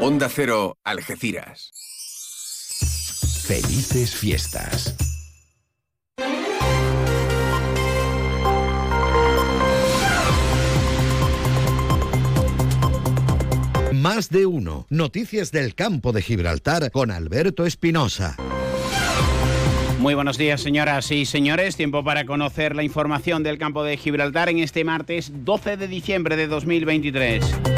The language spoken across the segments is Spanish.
Onda Cero, Algeciras. Felices fiestas. Más de uno. Noticias del campo de Gibraltar con Alberto Espinosa. Muy buenos días, señoras y señores. Tiempo para conocer la información del campo de Gibraltar en este martes 12 de diciembre de 2023.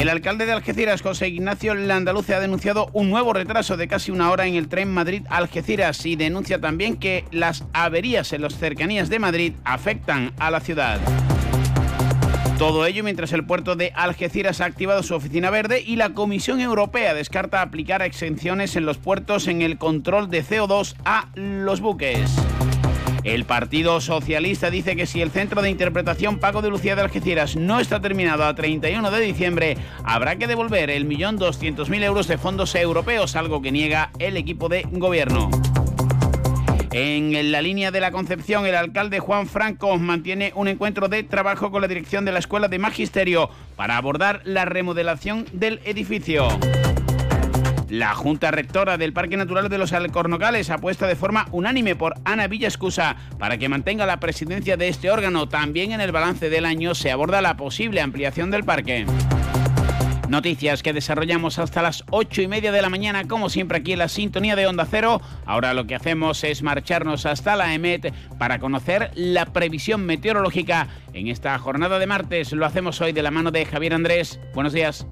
El alcalde de Algeciras, José Ignacio Landaluce, ha denunciado un nuevo retraso de casi una hora en el tren Madrid-Algeciras y denuncia también que las averías en las cercanías de Madrid afectan a la ciudad. Todo ello mientras el puerto de Algeciras ha activado su oficina verde y la Comisión Europea descarta aplicar exenciones en los puertos en el control de CO2 a los buques. El Partido Socialista dice que si el centro de interpretación Pago de Lucía de Algeciras no está terminado a 31 de diciembre, habrá que devolver el millón doscientos mil euros de fondos europeos, algo que niega el equipo de gobierno. En la línea de la Concepción, el alcalde Juan Franco mantiene un encuentro de trabajo con la dirección de la Escuela de Magisterio para abordar la remodelación del edificio. La Junta Rectora del Parque Natural de los Alcornocales apuesta de forma unánime por Ana Villascusa para que mantenga la presidencia de este órgano. También en el balance del año se aborda la posible ampliación del parque. Noticias que desarrollamos hasta las ocho y media de la mañana, como siempre aquí en la sintonía de Onda Cero. Ahora lo que hacemos es marcharnos hasta la EMET para conocer la previsión meteorológica en esta jornada de martes. Lo hacemos hoy de la mano de Javier Andrés. Buenos días.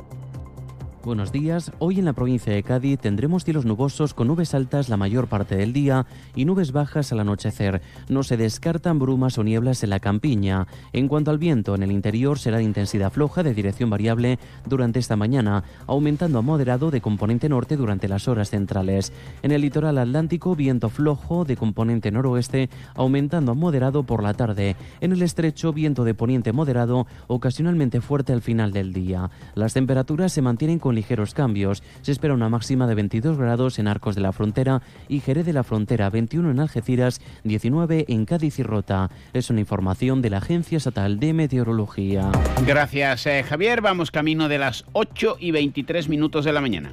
Buenos días. Hoy en la provincia de Cádiz tendremos cielos nubosos con nubes altas la mayor parte del día y nubes bajas al anochecer. No se descartan brumas o nieblas en la campiña. En cuanto al viento, en el interior será de intensidad floja de dirección variable durante esta mañana, aumentando a moderado de componente norte durante las horas centrales. En el litoral atlántico, viento flojo de componente noroeste, aumentando a moderado por la tarde. En el estrecho, viento de poniente moderado, ocasionalmente fuerte al final del día. Las temperaturas se mantienen con ligeros cambios. Se espera una máxima de 22 grados en Arcos de la Frontera y Jerez de la Frontera, 21 en Algeciras, 19 en Cádiz y Rota. Es una información de la Agencia Estatal de Meteorología. Gracias, eh, Javier. Vamos camino de las 8 y 23 minutos de la mañana.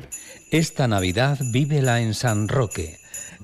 Esta Navidad vívela en San Roque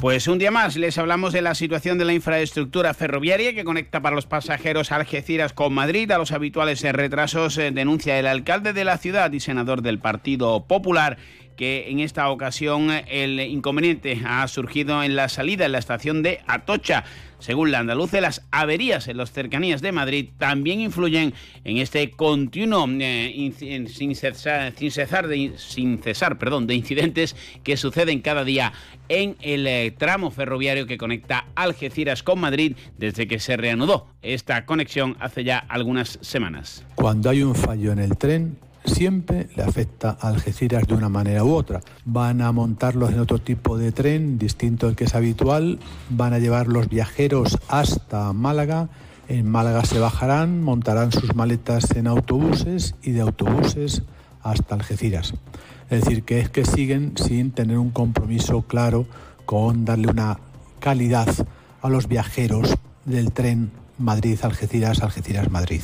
Pues un día más les hablamos de la situación de la infraestructura ferroviaria que conecta para los pasajeros Algeciras con Madrid. A los habituales retrasos eh, denuncia el alcalde de la ciudad y senador del Partido Popular que en esta ocasión el inconveniente ha surgido en la salida en la estación de Atocha. Según la andaluce, las averías en las cercanías de Madrid también influyen en este continuo eh, sin, cesar, de, sin cesar perdón, de incidentes que suceden cada día en el eh, tramo ferroviario que conecta Algeciras con Madrid desde que se reanudó esta conexión hace ya algunas semanas. Cuando hay un fallo en el tren, siempre le afecta a Algeciras de una manera u otra. Van a montarlos en otro tipo de tren, distinto al que es habitual, van a llevar los viajeros hasta Málaga, en Málaga se bajarán, montarán sus maletas en autobuses y de autobuses hasta Algeciras. Es decir, que es que siguen sin tener un compromiso claro con darle una calidad a los viajeros del tren Madrid-Algeciras, Algeciras-Madrid.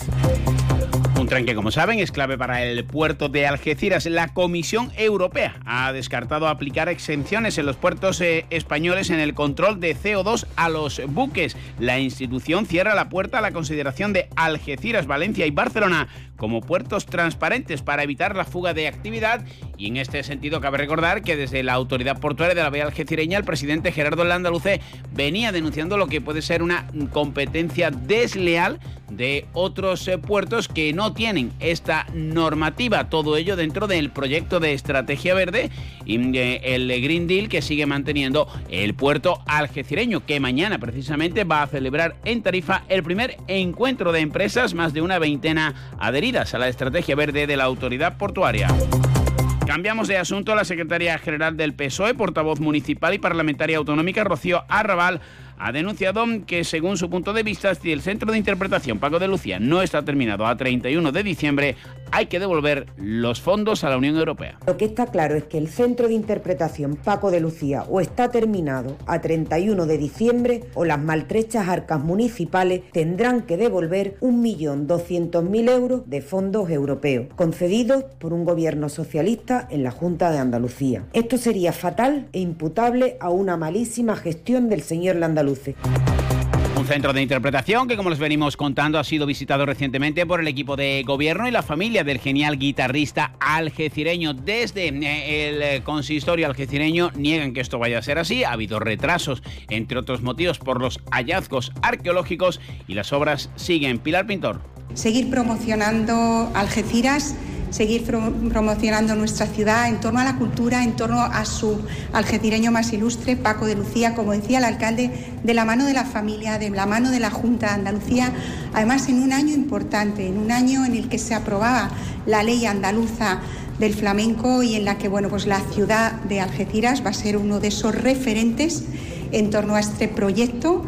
Un tren que, como saben, es clave para el puerto de Algeciras. La Comisión Europea ha descartado aplicar exenciones en los puertos eh, españoles en el control de CO2 a los buques. La institución cierra la puerta a la consideración de Algeciras, Valencia y Barcelona como puertos transparentes para evitar la fuga de actividad y en este sentido cabe recordar que desde la autoridad portuaria de la Bahía Algecireña el presidente Gerardo Landaluce venía denunciando lo que puede ser una competencia desleal de otros eh, puertos que no tienen esta normativa. Todo ello dentro del proyecto de estrategia verde y eh, el Green Deal que sigue manteniendo el puerto algecireño, que mañana precisamente va a celebrar en Tarifa el primer encuentro de empresas, más de una veintena adheridas a la estrategia verde de la autoridad portuaria. Cambiamos de asunto. La secretaria general del PSOE, portavoz municipal y parlamentaria autonómica, Rocío Arrabal, ha denunciado que, según su punto de vista, si el centro de interpretación Paco de Lucía no está terminado a 31 de diciembre, hay que devolver los fondos a la Unión Europea. Lo que está claro es que el centro de interpretación Paco de Lucía o está terminado a 31 de diciembre o las maltrechas arcas municipales tendrán que devolver 1.200.000 euros de fondos europeos concedidos por un gobierno socialista en la Junta de Andalucía. Esto sería fatal e imputable a una malísima gestión del señor Un centro de interpretación que, como les venimos contando, ha sido visitado recientemente por el equipo de gobierno y la familia del genial guitarrista algecireño. Desde eh, el consistorio algecireño niegan que esto vaya a ser así. Ha habido retrasos, entre otros motivos, por los hallazgos arqueológicos y las obras siguen. Pilar Pintor. Seguir promocionando Algeciras seguir promocionando nuestra ciudad en torno a la cultura, en torno a su algecireño más ilustre, Paco de Lucía, como decía el alcalde, de la mano de la familia, de la mano de la Junta de Andalucía, además en un año importante, en un año en el que se aprobaba la ley andaluza del flamenco y en la que bueno, pues la ciudad de Algeciras va a ser uno de esos referentes en torno a este proyecto.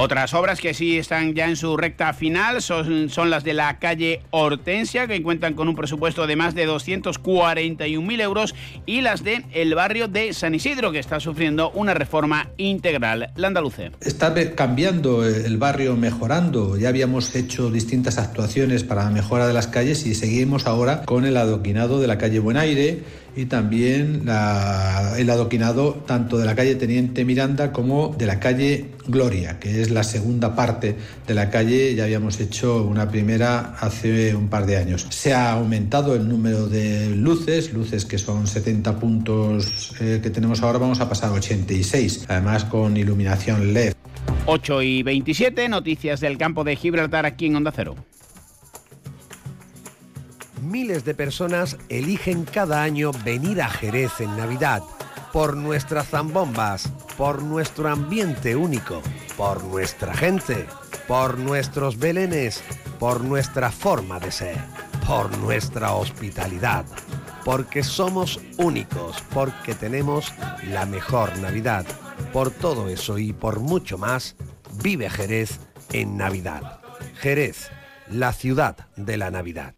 Otras obras que sí están ya en su recta final son, son, las de la calle Hortensia, que cuentan con un presupuesto de más de 241.000 euros, y las de el barrio de San Isidro, que está sufriendo una reforma integral. La Andaluce. Está cambiando el barrio, mejorando. Ya habíamos hecho distintas actuaciones para la mejora de las calles y seguimos ahora con el adoquinado de la calle Buenaire y también el adoquinado tanto de la calle Teniente Miranda como de la calle Gloria, que es la segunda parte de la calle. Ya habíamos hecho una primera hace un par de años. Se ha aumentado el número de luces, luces que son 70 puntos eh, que tenemos ahora, vamos a pasar a 86, además con iluminación LED. 8 y 27, noticias del campo de Gibraltar aquí en Onda Cero miles de personas eligen cada año venir a Jerez en Navidad por nuestras zambombas, por nuestro ambiente único, por nuestra gente, por nuestros belenes, por nuestra forma de ser, por nuestra hospitalidad, porque somos únicos, porque tenemos la mejor Navidad. Por todo eso y por mucho más, vive Jerez en Navidad. Jerez, la ciudad de la Navidad.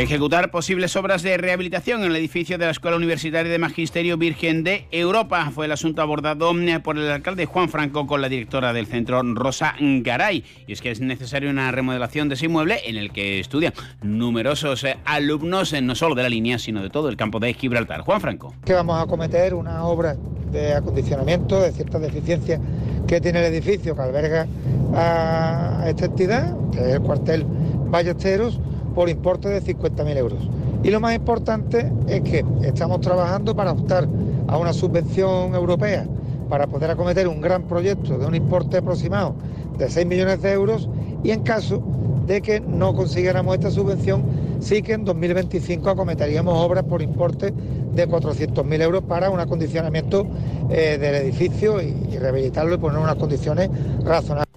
Ejecutar posibles obras de rehabilitación en el edificio de la Escuela Universitaria de Magisterio Virgen de Europa fue el asunto abordado eh, por el alcalde Juan Franco con la directora del centro Rosa Garay. Y es que es necesaria una remodelación de ese inmueble en el que estudian numerosos eh, alumnos, eh, no solo de la línea, sino de todo el campo de Gibraltar. Juan Franco. Que vamos a cometer una obra de acondicionamiento de ciertas deficiencias que tiene el edificio que alberga a esta entidad, que es el cuartel Ballesteros por importe de 50.000 euros. Y lo más importante es que estamos trabajando para optar a una subvención europea para poder acometer un gran proyecto de un importe aproximado de 6 millones de euros y en caso de que no consiguiéramos esta subvención, sí que en 2025 acometeríamos obras por importe de 400.000 euros para un acondicionamiento eh, del edificio y, y rehabilitarlo y poner unas condiciones razonables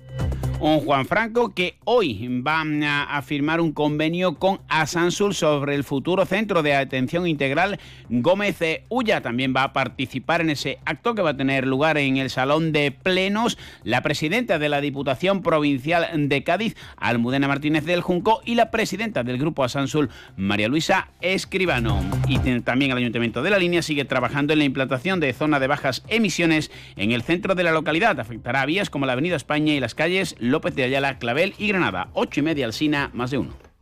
un Juan Franco que hoy va a firmar un convenio con Asansul sobre el futuro centro de atención integral Gómez Ulla. También va a participar en ese acto que va a tener lugar en el Salón de Plenos la presidenta de la Diputación Provincial de Cádiz, Almudena Martínez del Junco, y la presidenta del Grupo Asansul, María Luisa Escribano. Y también el Ayuntamiento de la Línea sigue trabajando en la implantación de zona de bajas emisiones en el centro de la localidad. Afectará a vías como la Avenida España y las calles López de Ayala, Clavel y Granada. 8 y media Alsina, más de uno.